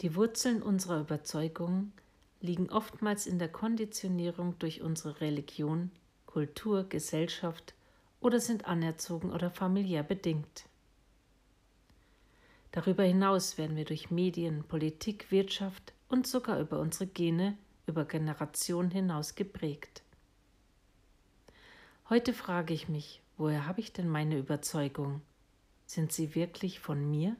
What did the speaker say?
Die Wurzeln unserer Überzeugungen liegen oftmals in der Konditionierung durch unsere Religion, Kultur, Gesellschaft oder sind anerzogen oder familiär bedingt. Darüber hinaus werden wir durch Medien, Politik, Wirtschaft und sogar über unsere Gene über Generationen hinaus geprägt. Heute frage ich mich, woher habe ich denn meine Überzeugung? Sind sie wirklich von mir?